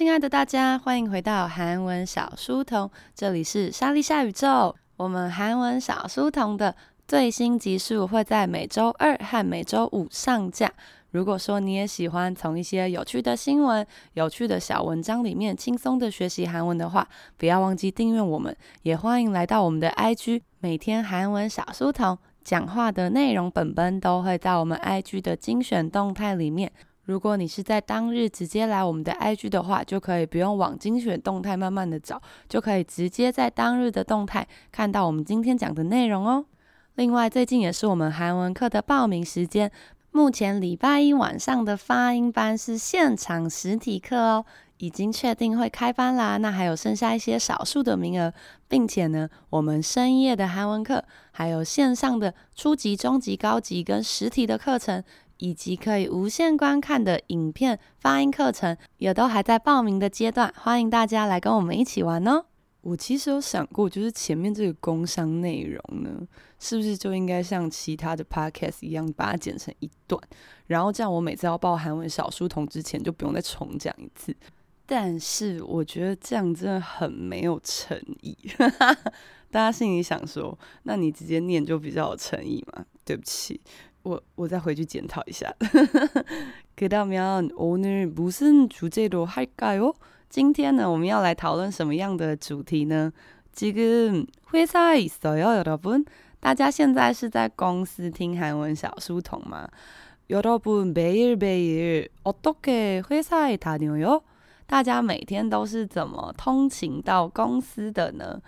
亲爱的大家，欢迎回到韩文小书童，这里是莎莉夏宇宙。我们韩文小书童的最新集数会在每周二和每周五上架。如果说你也喜欢从一些有趣的新闻、有趣的小文章里面轻松的学习韩文的话，不要忘记订阅我们，也欢迎来到我们的 IG，每天韩文小书童讲话的内容本本都会在我们 IG 的精选动态里面。如果你是在当日直接来我们的 IG 的话，就可以不用往精选动态慢慢的找，就可以直接在当日的动态看到我们今天讲的内容哦。另外，最近也是我们韩文课的报名时间，目前礼拜一晚上的发音班是现场实体课哦，已经确定会开班啦。那还有剩下一些少数的名额，并且呢，我们深夜的韩文课，还有线上的初级、中级、高级跟实体的课程。以及可以无限观看的影片发音课程，也都还在报名的阶段，欢迎大家来跟我们一起玩哦。我其实有想过，就是前面这个工商内容呢，是不是就应该像其他的 podcast 一样，把它剪成一段，然后这样我每次要报韩文小书童之前，就不用再重讲一次。但是我觉得这样真的很没有诚意。大家心里想说，那你直接念就比较有诚意嘛？对不起。我我再回去检讨一下。그러면오늘무슨주제로할까요？今天呢，我们要来讨论什么样的主题呢？지금회사에있어요여러분？大家现在是在公司听韩文小书童吗？여러분매일매일어떻게회사에다녀요？大家每天都是怎么通勤到公司的呢？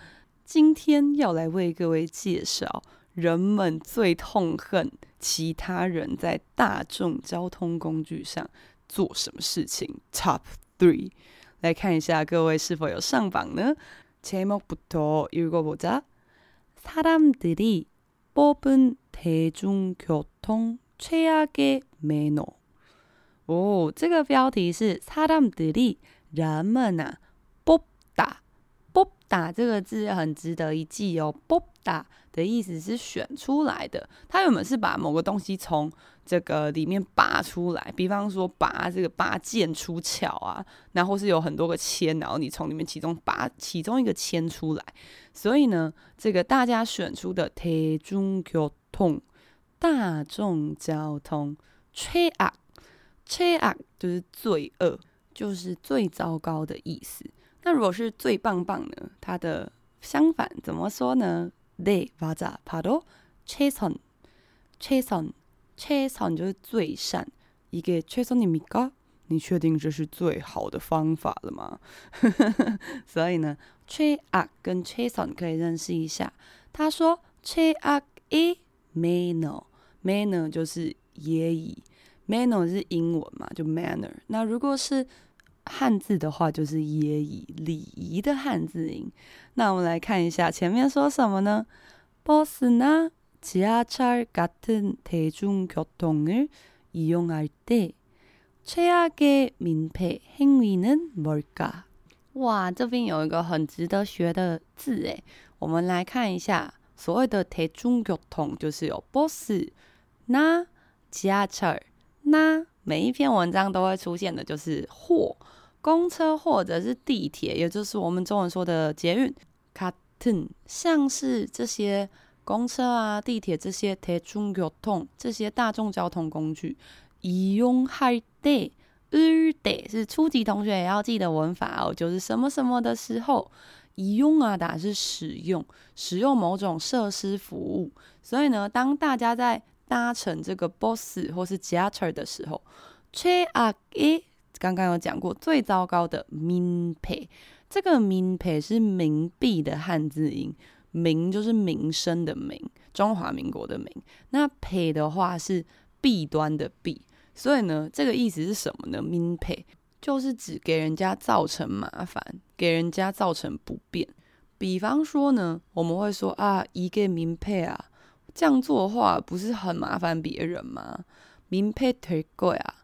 今天要来为各位介绍 人们最痛恨。其他人在大众交通工具上做什么事情？Top three，来看一下各位是否有上榜呢？제목부터읽어보자사람들이뽑은대중교통최악의매너。哦，这个标题是사람들이人们啊，뽑다 뽑다这个字很值得一记哦，뽑 다的意思是选出来的，它原本是把某个东西从这个里面拔出来，比方说拔这个拔剑出鞘啊，然后是有很多个签，然后你从里面其中拔其中一个签出来，所以呢，这个大家选出的대중교통大众交通최악 최악就是罪恶，就是最糟糕的意思。那如果是最棒棒呢？它的相反怎么说呢？ 对，맞아바로최선최선최선就是最善。이게최선입니까？你确定这是最好的方法了吗？所以呢，최악跟최선可以认识一下。他说최악의매너 매너就是예의 매너是英文嘛，就 manner。那如果是 汉字的话就是예의礼仪的汉字音。那我们来看一下前面说什么呢？버스나지하철같은대중교통을이용할때최악의민폐행위는 뭘까？哇，这边有一个很值得学的字诶，我们来看一下所谓的대중교통就是有버스 나지하철那每一篇文章都会出现的，就是或 公车或者是地铁，也就是我们中文说的捷运。같은像是这些公车啊、地铁这些대중교통这些大众交通工具，이용할때을때是初级同学也要记得文法哦，就是什么什么的时候，이용하다是使用，使用某种设施服务。所以呢，当大家在搭乘这个 버스 或是지하철的时候，최악의 刚刚有讲过最糟糕的 minpe，这个 minpe 是冥币的汉字音，冥就是民生的民，中华民国的民。那 pe 的话是弊端的弊，所以呢，这个意思是什么呢？minpe 就是指给人家造成麻烦，给人家造成不便。比方说呢，我们会说啊，一个 minpe 啊，这样做的话不是很麻烦别人吗？minpe 太贵啊。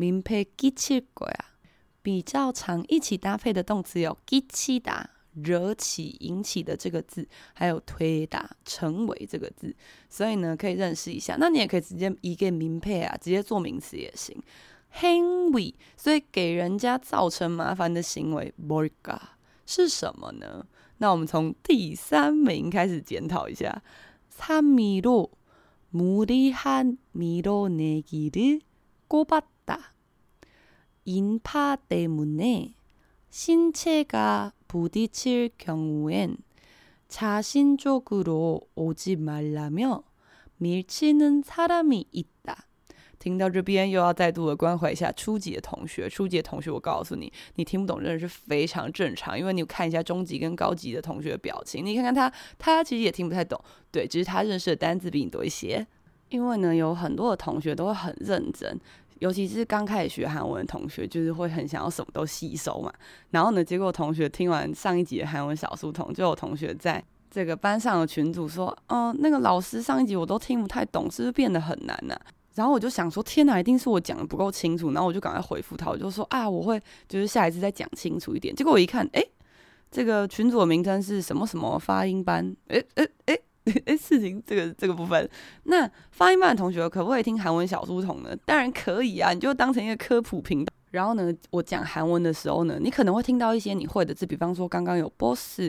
민폐끼칠거야。比较常一起搭配的动词有끼치다，惹起、引起的这个字，还有되다，成为这个字。所以呢，可以认识一下。那你也可以直接이게민폐야，直接做名词也行。 행위，所以给人家造成麻烦的行为，뭘까是什么呢？那我们从第三名开始检讨一下。3위로무리한밀어내기를꼽았다。 인파 때문에 신체가 부딪힐경우엔자신쪽으로오지말라며밀치는사람이있다。 听到这边，又要再度的关怀一下初级的同学。初级的同学，我告诉你，你听不懂真的是非常正常，因为你看一下中级跟高级的同学的表情，你看看他，他其实也听不太懂。对，只是他认识的单字比你多一些。因为呢，有很多的同学都会很认真， 尤其是刚开始学韩文的同学，就是会很想要什么都吸收嘛。然后呢，结果同学听完上一集的韩文小书童，就有同学在这个班上的群组说：“哦、那个老师上一集我都听不太懂，是不是变得很难呢、？”然后我就想说，天哪，一定是我讲的不够清楚。然后我就赶快回复他，我就说啊，我会就是下一次再讲清楚一点。结果我一看，哎，这个群组的名称是什么什么发音班？哎哎哎 哎，事情这个这个部分，那发音班的同学可不可以听韩文小书童呢？当然可以啊，你就当成一个科普频道。然后呢，我讲韩文的时候呢，你可能会听到一些你会的字，比方说刚刚有 boss、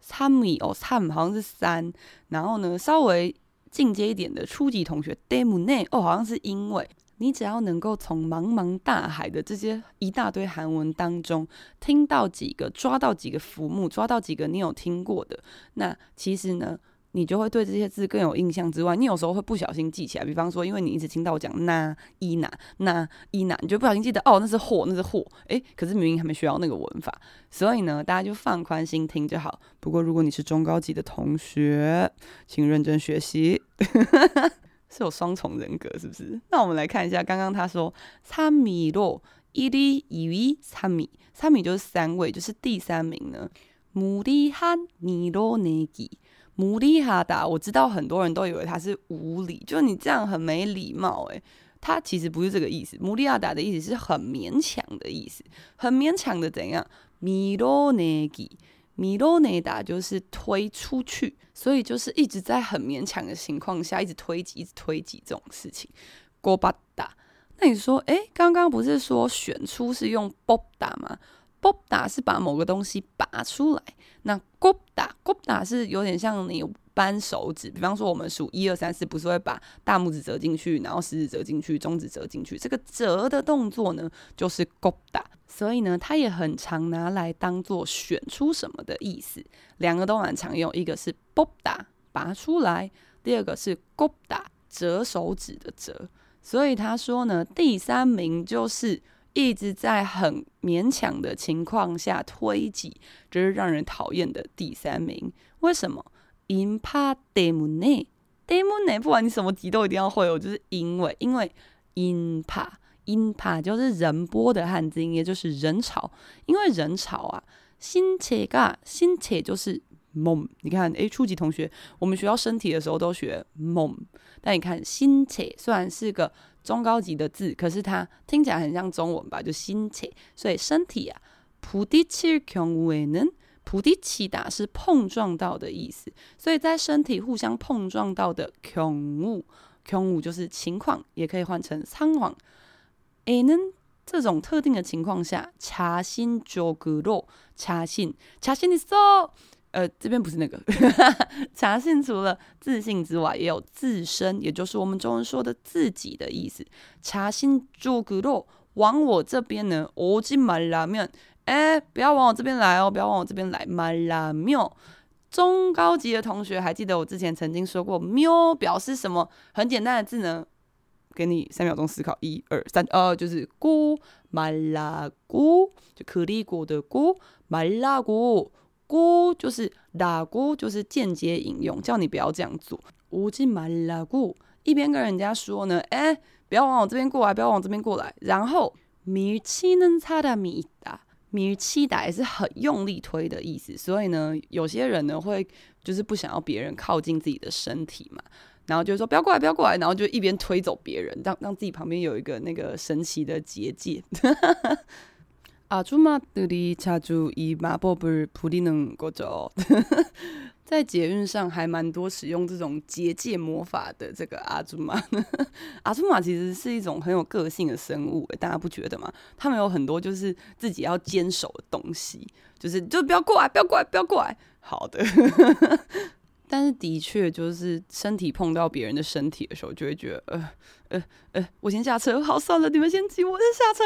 三米哦，三好像是三，然后呢稍微进阶一点的初级同学 d e m o n 哦好像是因为。你只要能够从茫茫大海的这些一大堆韩文当中听到几个，抓到几个浮木，抓到几个你有听过的，那其实呢，你就会对这些字更有印象之外，你有时候会不小心记起来。比方说，因为你一直听到我讲那伊那那伊那，你就不小心记得哦，那是货，那是货。诶，可是明明还没学到那个文法，所以呢，大家就放宽心听就好。不过，如果你是中高级的同学，请认真学习。是有双重人格是不是？那我们来看一下，刚刚他说参米洛伊里伊维参米，参米就是三位，就是第三名呢。母的汉米洛内吉。姆利哈达，我知道很多人都以为他是无理，就你这样很没礼貌、诶。他其实不是这个意思，穆利哈达的意思是很勉强的意思，很勉强的怎样？米罗内吉，米罗内达就是推出去，所以就是一直在很勉强的情况下，一直推挤，一直推挤这种事情。哥巴达，那你说，哎，刚刚不是说选出是用波达吗？不打是把某个东西拔出来。那郭打郭打是有点像你扳手指比方说我们数一二三四不是会把大拇指折进去然后食指折进去中指折进去。这个折的动作呢就是郭打所以呢它也很常拿来当做选出什么的意思。两个都蛮常用一个是不打拔出来第二个是郭打折手指的折。所以他说呢第三名就是一直在很勉强的情况下推挤，就是让人讨厌的第三名。为什么？inpa demune demune，不管你什么级都一定要会。我就是因为因为 inpa inpa 就是人波的汉字音，也就是人潮。因为人潮啊，新切噶新切就是猛。你看，诶，初级同学，我们学要身体的时候都学猛，但你看新切虽然是个。中高级的字，可是它听起来很像中文吧？就신체，所以身体啊，부딪힐경우에는，부딪히다是碰撞到的意思，所以在身体互相碰撞到的경우，경우就是情况，也可以换成仓皇。에는这种特定的情况下，자신쪽으로자신자신있어 呃，这边不是那个，查信除了自信之外，也有自身，也就是我们中文说的自己的意思。查信诸葛肉往我这边呢，哦进买拉面，哎、不要往我这边来哦，不要往我这边来，买拉面。中高级的同学还记得我之前曾经说过，喵表示什么？很简单的字呢，给你三秒钟思考，一二三，呃，就是咕，买拉咕，就可丽果的咕，买拉咕。姑就是打鼓，就是间接引用，叫你不要这样做。无吉马拉鼓，一边跟人家说呢，哎，不要往我这边过来，不要往这边过来。然后米七能差的米打，米七打也是很用力推的意思。所以呢，有些人呢会就是不想要别人靠近自己的身体嘛，然后就说不要过来，不要过来，然后就一边推走别人，让让自己旁边有一个那个神奇的结界。아줌마들이자주이마법을부리는거죠 在捷运上还蛮多使用这种结界魔法的这个阿祖玛。阿祖玛其实是一种很有个性的生物，大家不觉得吗？他们有很多就是自己要坚守的东西，就是就不要过来，不要过来，不要过来。好的，但是的确就是身体碰到别人的身体的时候，就会觉得呃呃呃，我先下车，好，算了，你们先挤，我先下车。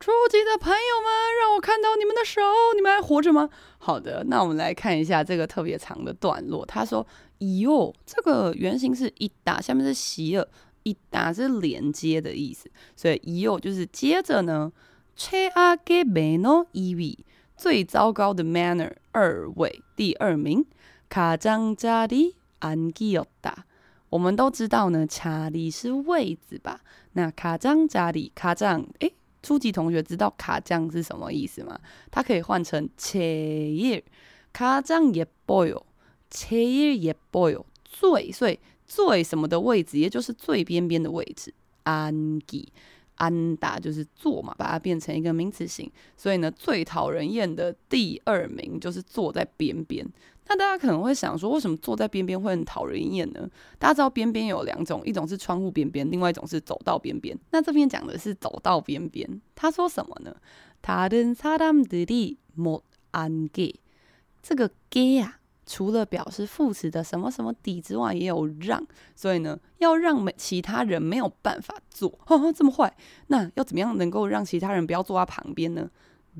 初级的朋友们，让我看到你们的手，你们还活着吗？好的，那我们来看一下这个特别长的段落。他说：“이어，这个原型是一打，下面是西尔，一打是连接的意思，所以이어就是接着呢。최악의매너2위，最糟糕的 manner 二位，第二名。가장자리앉기였다，我们都知道呢，查理是位子吧？那가장자리，가장，诶。 初级同学知道卡酱是什么意思吗？它可以换成切叶卡酱也不有切叶也不有最，所以最什么的位置，也就是最边边的位置。安吉安达就是坐嘛，把它变成一个名词型，所以呢，最讨人厌的第二名就是坐在边边。那大家可能会想说，为什么坐在边边会很讨人厌呢？大家知道边边有两种，一种是窗户边边，另外一种是走道边边。那这边讲的是走道边边。他说什么呢？다른사람들이못앉게这个给啊，除了表示副词的什么什么底之外，也有让，所以呢，要让没其他人没有办法坐。呵呵，这么坏，那要怎么样能够让其他人不要坐在旁边呢？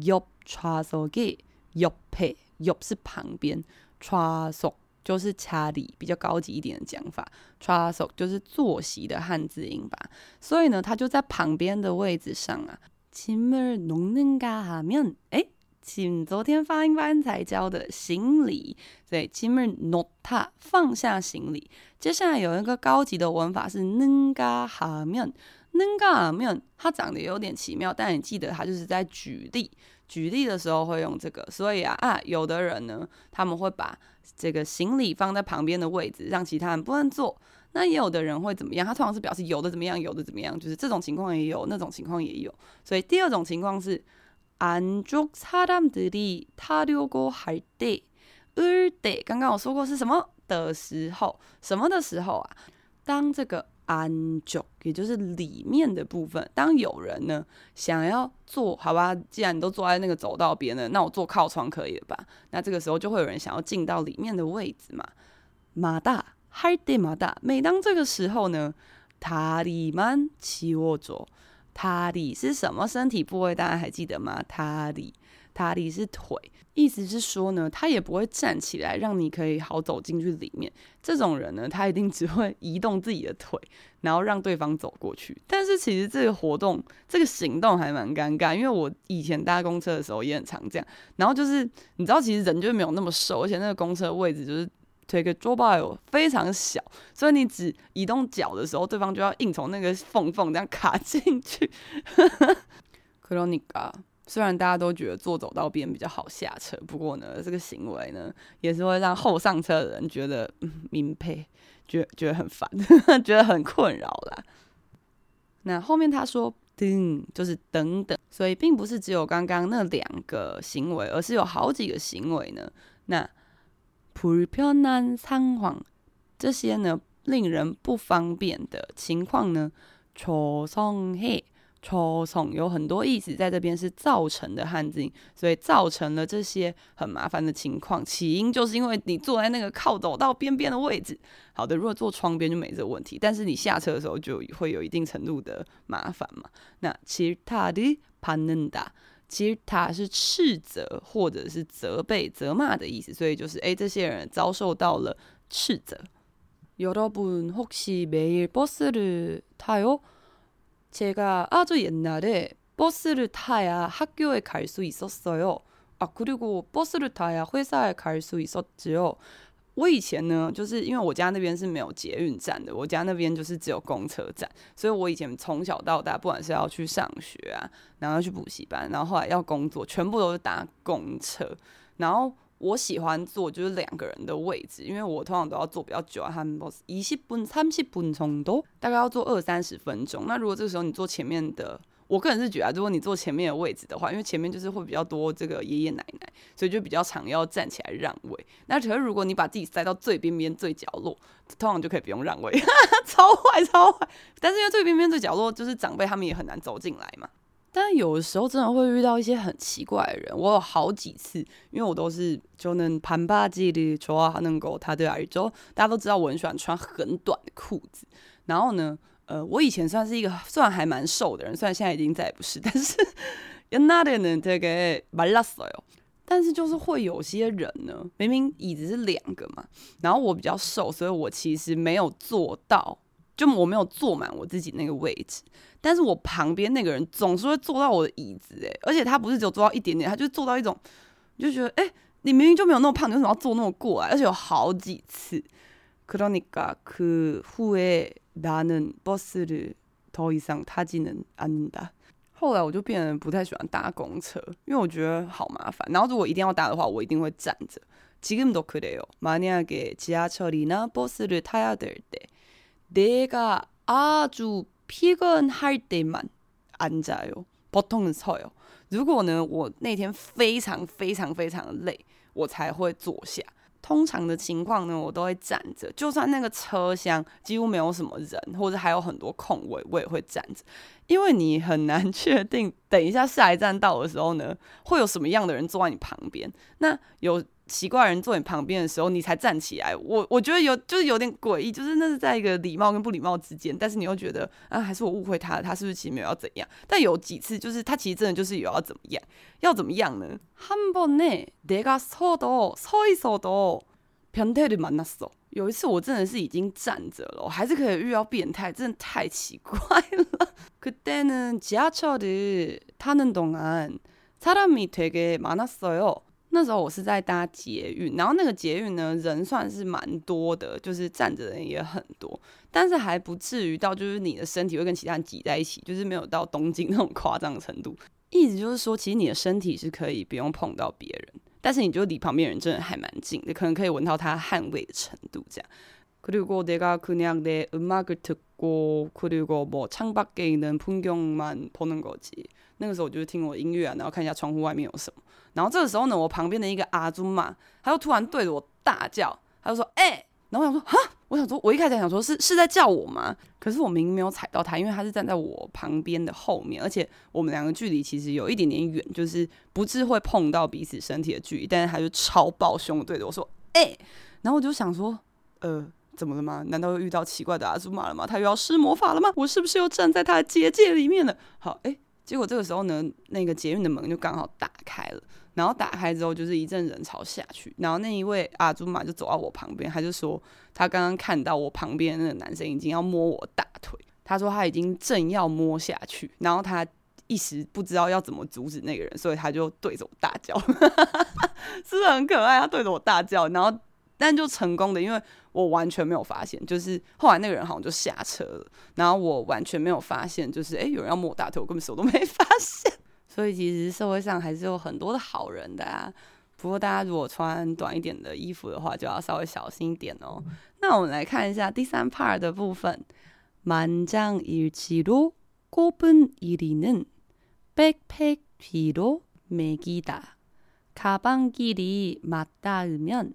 옆좌석에옆에옆是旁边。 좌석就是차리比较高级一点的讲法，좌석就是坐席的汉字音吧。所以呢，他就在旁边的位置上啊。짐을놓는가하면，哎，请昨天发音班才教的行李，所以짐을놓다放下行李。接下来有一个高级的文法是는가하면，는가하면，它长得有点奇妙，但你记得它就是在举例。 举例的时候会用这个，所以啊啊，有的人呢，他们会把这个行李放在旁边的位置，让其他人不能坐。那也有的人会怎么样？他通常是表示有的怎么样，有的怎么样，就是这种情况也有，那种情况也有。所以第二种情况是안쪽사람들이타려고할때을 때， 刚刚我说过是什么的时候，什么的时候啊？当这个。 安就，也就是里面的部分。当有人呢想要坐，好吧，既然你都坐在那个走道边了，那我坐靠窗可以了吧？那这个时候就会有人想要进到里面的位置嘛。马大，嗨的马大。每当这个时候呢，塔里曼起握着，塔里是什么身体部位？大家还记得吗？塔里。他里是腿，意思是说呢，他也不会站起来，让你可以好走进去里面。这种人呢，他一定只会移动自己的腿，然后让对方走过去。但是其实这个活动，这个行动还蛮尴尬，因为我以前搭公车的时候也很常这样。然后就是你知道，其实人就没有那么瘦，而且那个公车位置就是推个桌把有非常小，所以你只移动脚的时候，对方就要硬从那个缝缝这样卡进去。克罗尼卡。虽然大家都觉得坐走道边比较好下车，不过呢，这个行为呢也是会让后上车的人觉得嗯，民配，觉得觉得很烦，觉得很困扰啦。那后面他说等就是等等，所以并不是只有刚刚那两个行为，而是有好几个行为呢。那불편한상황这些呢令人不方便的情况呢，조성해。 抽送有很多意思，在这边是造成的汉字音，所以造成了这些很麻烦的情况。起因就是因为你坐在那个靠走道边边的位置。好的，如果坐窗边就没这个问题，但是你下车的时候就会有一定程度的麻烦嘛。那질타를받는다，질타是斥责或者是责备、责骂的意思，所以就是哎，这些人遭受到了斥责。여러분혹시매일버스를타요？ 제가아주옛날에버스를타야학교에갈수있었어요아그리고버스를타야회사에갈수있었지요 我以前呢，就是因为我家那边是没有捷运站的，我家那边就是只有公车站，所以我以前从小到大，不管是要去上学啊，然后要去补习班，然后后来要工作，全部都是搭公车。然后 我喜欢坐就是两个人的位置，因为我通常都要坐比较久啊，他们都是一十分、三十分钟都大概要坐二三十分钟。那如果这个时候你坐前面的，我个人是觉得，如果你坐前面的位置的话，因为前面就是会比较多这个爷爷奶奶，所以就比较常要站起来让位。那可是如果你把自己塞到最边边最角落，通常就可以不用让位，超坏超坏。但是因为最边边最角落就是长辈他们也很难走进来嘛。但有的时候真的会遇到一些很奇怪的人，我有好几次，因为我都是就能盘巴记的，说话能够他对而就大家都知道我很喜欢穿很短的裤子，然后呢。呃，我以前算是一个算还蛮瘦的人，虽然现在已经再也不是，但是옛날에는 되게말랐어요。但是就是会有些人呢，明明椅子是两个嘛，然后我比较瘦，所以我其实没有坐到， 就我没有坐满我自己那个位置。但是我旁边那个人总是会坐到我的椅子，诶，而且他不是只有坐到一点点，他就坐到一种，就觉得，哎，你明明就没有那么胖，你为什么要坐那么过来？而且有好几次，그러니까그후에 나는버스를더이상타지는않는다。后来我就变得不太喜欢搭公车，因为我觉得好麻烦。然后如果一定要搭的话，我一定会站着。지금도그래요만약에지하철이나버스를타야될때 내가아주피곤할때만앉아요보통은서요如果呢，我那天非常非常非常的累，我才会坐下。通常的情况呢，我都会站着，就算那个车厢几乎没有什么人，或者还有很多空位，我也会站着，因为你很难确定等一下下一站到的时候呢，会有什么样的人坐在你旁边。那有。 奇怪人坐你旁边的时候，你才站起来，我我觉得有就是有点诡异，就是那是在一个礼貌跟不礼貌之间，但是你又觉得啊，还是我误会他了，他是不是其实没有要怎样？但有几次就是他其实真的就是有要怎么样，要怎么样呢？한번에내가서도서있어도변태를만났어。有一次我真的是已经站着了，我还是可以遇到变态，真的太奇怪了。그때는지하철을타는동안사람이되게많았어요。 那时候我是在搭捷运，然后那个捷运呢，人算是蛮多的，就是站着的人也很多，但是还不至于到就是你的身体会跟其他人挤在一起，就是没有到东京 那种夸张的程度。意思就是说，其实你的身体是可以不用碰到别人，但是你就离旁边人真的还蛮近的，可能可以闻到他汗味的程度这样。 그리고내가그냥내음악을듣고그리고뭐창밖에있는풍경만보는거지。那个时候我就是听我音乐啊，然后看一下窗户外面有什么。然后这个时候呢，我旁边的一个阿祖玛，他就突然对着我大叫，他就说：“哎、欸！”然后我想说：“哈！”我想说，我一开始想说是是在叫我吗？可是我明明没有踩到他，因为他是站在我旁边的后面，而且我们两个距离其实有一点点远，就是不是会碰到彼此身体的距离。但是他就超爆凶的对着我说：“哎、欸！”然后我就想说：“呃， 怎么了吗？难道又遇到奇怪的阿祖玛了吗？他又要施魔法了吗？我是不是又站在他的结界里面了？”好，哎、结果这个时候呢，那个捷运的门就刚好打开了，然后打开之后就是一阵人潮下去，然后那一位阿祖玛就走到我旁边，他就说他刚刚看到我旁边那个男生已经要摸我大腿，他说他已经正要摸下去，然后他一时不知道要怎么阻止那个人，所以他就对着我大叫，是不是很可爱？他对着我大叫，然后。但就成功的，因为我完全没有发现，就是后来那个人好像就下车了，然后我完全没有发现，就是诶，有人要摸我大腿，我根本什么都没发现。所以其实社会上还是有很多的好人的啊。不过大家如果穿短一点的衣服的话，就要稍微小心一点哦。那我们来看一下第三 part 的部分。만장일치로꼽은1위는 백팩 뒤로 매기다. 가방끼리 맞닿으면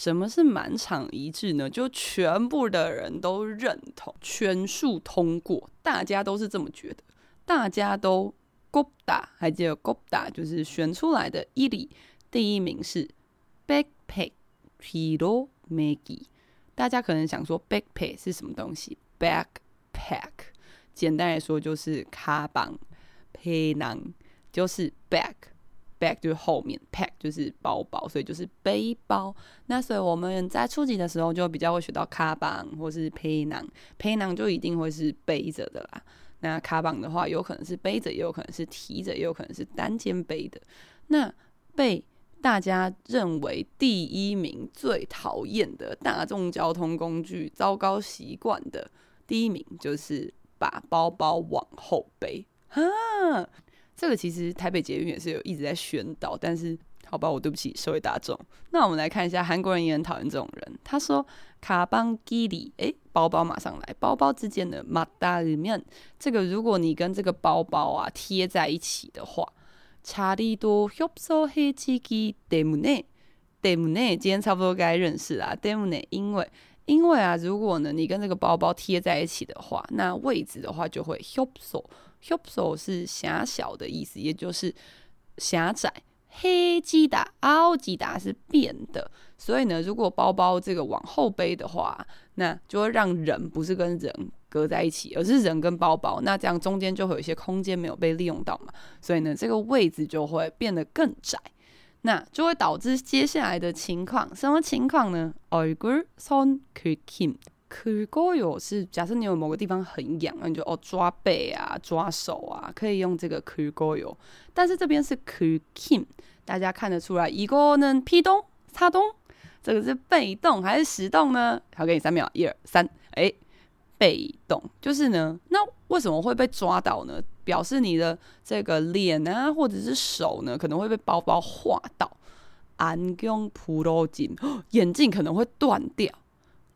什么是满场一致呢？就全部的人都认同，全数通过。大家都是这么觉得，大家都勾搭，还记得勾搭就是选出来的伊利，第一名是 BACKPACK HERO MAGGIE。大家可能想说 BACKPACK 是什么东西？BACKPACK 简单来说就是卡邦，背囊就是 BACK。Back 就是后面，pack 就是包包，所以就是背包。那所以我们在初级的时候就比较会学到卡邦或是皮囊，皮囊就一定会是背着的啦。那卡邦的话，有可能是背着，也有可能是提着，也有可能是单肩背的。那被大家认为第一名最讨厌的大众交通工具糟糕习惯的第一名，就是把包包往后背。哈，这个其实台北捷运也是有一直在宣导，但是好吧，我对不起社会大众。那我们来看一下，韩国人也很讨厌这种人。他说：“卡邦基里，诶，包包马上来，包包之间的马达里面，这个如果你跟这个包包啊贴在一起的话。”查理多협소해지기때문에때문에今天差不多该认识啦。때문에因为 因为啊，如果呢你跟这个包包贴在一起的话，那位置的话就会 hapsel。hapsel 是狭小的意思，也就是狭窄。黑吉达，奥吉达是变的。所以呢，如果包包这个往后背的话，那就会让人不是跟人隔在一起，而是人跟包包。那这样中间就会有一些空间没有被利用到嘛。所以呢，这个位置就会变得更窄。那就会导致接下来的情况，什么情况呢？얼굴손긁힘긁고요是假设你有某个地方很痒，那你就哦抓背啊、抓手啊，可以用这个긁고요，但是这边是긁힘，大家看得出来，이거는피동사동，这个是被动还是实动呢？好，给你三秒，一二三，哎。被动就是呢，那为什么会被抓到呢？ 表示你的这个脸啊，或者是手呢，可能会被包包划到。안경부러짐，眼镜可能会断掉。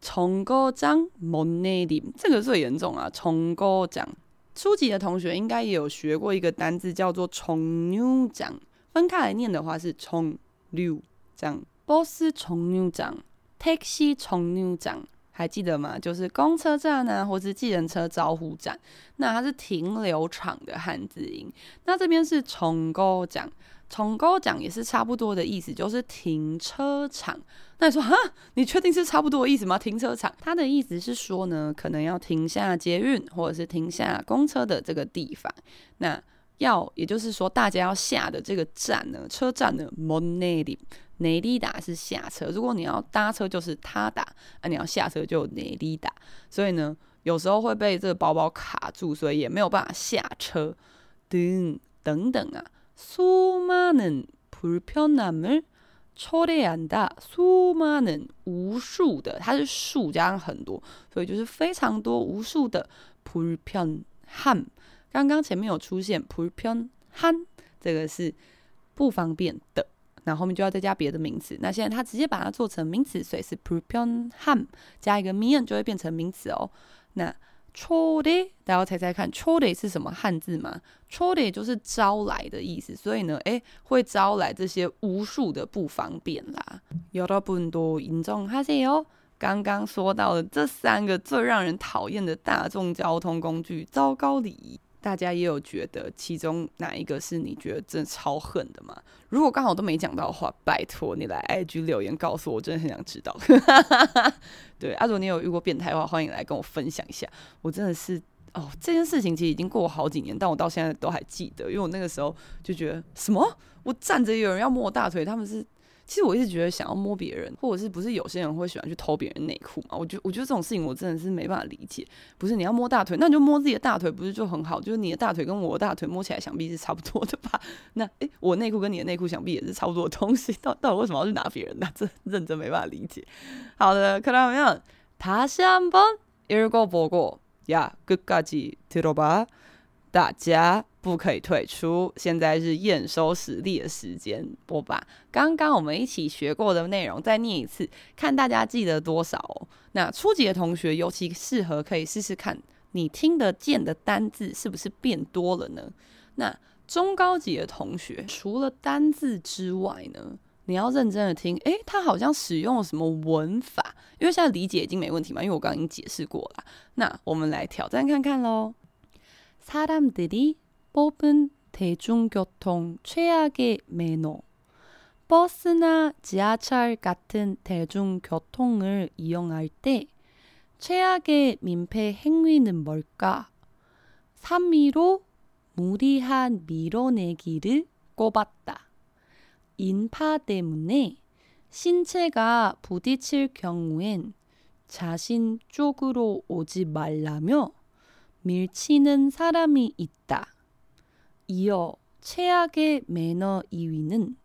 청고장못내림，这个最严重啊。청고장，初级的同学应该也有学过一个单字叫做청류장，分开来念的话是청류장，버스청류장，택시청류장。 还记得吗？就是公车站啊，或是计程车招呼站。那它是停留场的汉字音。那这边是重沟讲，重沟讲也是差不多的意思，就是停车场。那你说哈，你确定是差不多的意思吗？停车场，它的意思是说呢，可能要停下捷运或者是停下公车的这个地方。那要，也就是说，大家要下的这个站呢，车站呢，Monedim。内里达是下车，如果你要搭车就是他打，啊，你要下车就内里达。所以呢，有时候会被这个包包卡住，所以也没有办法下车。等等等啊，수많은불편함을초래한다。수많은无数的，它是数加上很多，所以就是非常多无数的불편 함。刚刚前面有出现불편한，这个是不方便的。 那后面就要再加别的名词。那现在他直接把它做成名词，所以是 불편함 加一个 면 就会变成名词哦。那초대大家猜猜看，초대是什么汉字吗？초대就是招来的意思，所以呢，诶，会招来这些无数的不方便啦。여러분도인정하세요。刚刚说到的这三个最让人讨厌的大众交通工具，糟糕礼仪。 大家也有觉得其中哪一个是你觉得真的超恨的吗？如果刚好都没讲到的话，拜托你来 IG 留言告诉我，我真的很想知道。对，阿、啊、如果你有遇过变态的话，欢迎来跟我分享一下。我真的是哦，这件事情其实已经过了好几年，但我到现在都还记得，因为我那个时候就觉得什么，我站着有人要摸我大腿，他们是。其实我一直觉得想要摸别人，或者是不是有些人会喜欢去偷别人内裤嘛？我觉我觉得这种事情我真的是没办法理解。不是你要摸大腿，那你就摸自己的大腿，不是就很好？就是你的大腿跟我的大腿摸起来，想必是差不多的吧？那诶，我内裤跟你的内裤想必也是差不多的东西，到到底为什么要去拿别人的？这认真没办法理解。好的，看到没有？다시한번읽어보고야끝까지들어봐 大家不可以退出，现在是验收实力的时间。我把刚刚我们一起学过的内容再念一次，看大家记得多少。那初级的同学尤其适合，可以试试看，你听得见的单字是不是变多了呢？那中高级的同学，除了单字之外呢，你要认真的听，诶，他好像使用了什么文法？因为现在理解已经没问题嘛，因为我刚刚已经解释过了。那我们来挑战看看喽。 사람들이 뽑은 대중교통 최악의 매너 버스나 지하철 같은 대중교통을 이용할 때 최악의 민폐 행위는 뭘까? 3위로 무리한 밀어내기를 꼽았다. 인파 때문에 신체가 부딪힐 경우엔 자신 쪽으로 오지 말라며 밀치는 사람이 있다. 이어 최악의 매너 2위는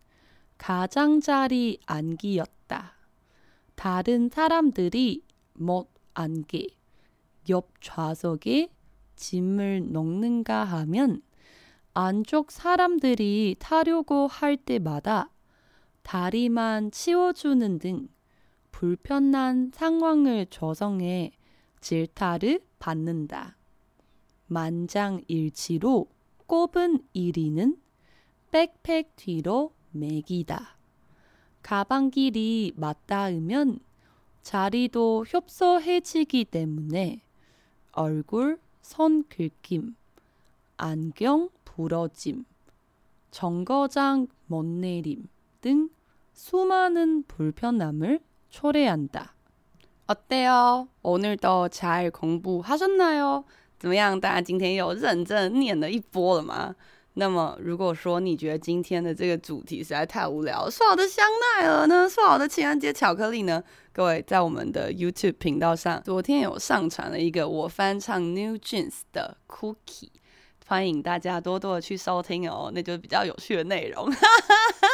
가장자리 앉기였다. 다른 사람들이 못 앉게 옆 좌석에 짐을 넣는가 하면 안쪽 사람들이 타려고 할 때마다 다리만 치워주는 등 불편한 상황을 조성해 질타를 받는다. 만장일치로 꼽은 1위는 백팩 뒤로 매기다. 가방 길이 맞닿으면 자리도 협소해지기 때문에 얼굴 선 긁힘, 안경 부러짐, 정거장 못 내림 등 수많은 불편함을 초래한다. 어때요? 오늘도 잘 공부하셨나요? 怎么样？大家今天有认真念了一波了吗？那么，如果说你觉得今天的这个主题实在太无聊，说好的香奈儿呢？说好的情人节巧克力呢？各位在我们的 YouTube 频道上，昨天有上传了一个我翻唱 New Jeans 的 Cookie，欢迎大家多多的去收听哦，那就是比较有趣的内容，哈哈哈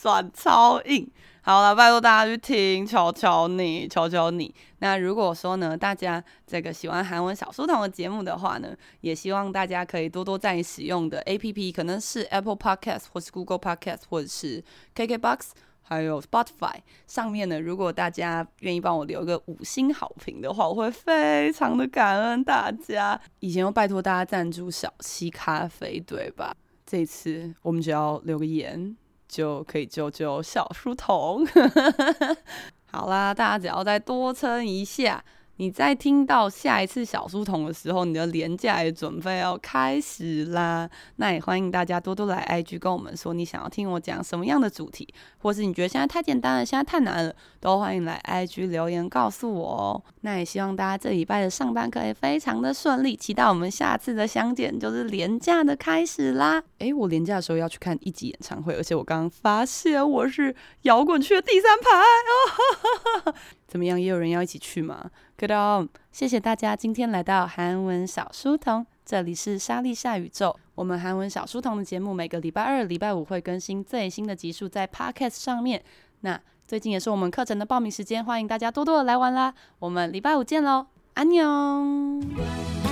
转超硬。好了，拜托大家去听，求求你，求求你。那如果说呢，大家这个喜欢韩文小书童的节目的话呢，也希望大家可以多多在你使用的 APP，可能是 Apple Podcast 或是 Google Podcast 或者是 KKBox，还有 Spotify 上面呢，如果大家愿意帮我留个五星好评的话，我会非常的感恩大家。以前又拜托大家赞助小七咖啡，对吧？这次我们只要留个言。就可以救救小书童。好啦，大家只要再多撑一下。你在听到下一次小书童的时候，你的廉价也准备要开始啦。那也欢迎大家多多来 IG 跟我们说，你想要听我讲什么样的主题，或是你觉得现在太简单了，现在太难了，都欢迎来 IG 留言告诉我哦。那也希望大家这礼拜的上班可以非常的顺利，期待我们下次的相见，就是廉价的开始啦。诶，我廉价的时候要去看一级演唱会，而且我刚刚发现我是摇滚区的第三排哦。怎么样？也有人要一起去吗？Good on！谢谢大家今天来到韩文小书童，这里是莎莉夏宇宙。我们韩文小书童的节目每个礼拜二、礼拜五会更新最新的集数在 Podcast 上面。那最近也是我们课程的报名时间，欢迎大家多多的来玩啦！我们礼拜五见喽，安妞。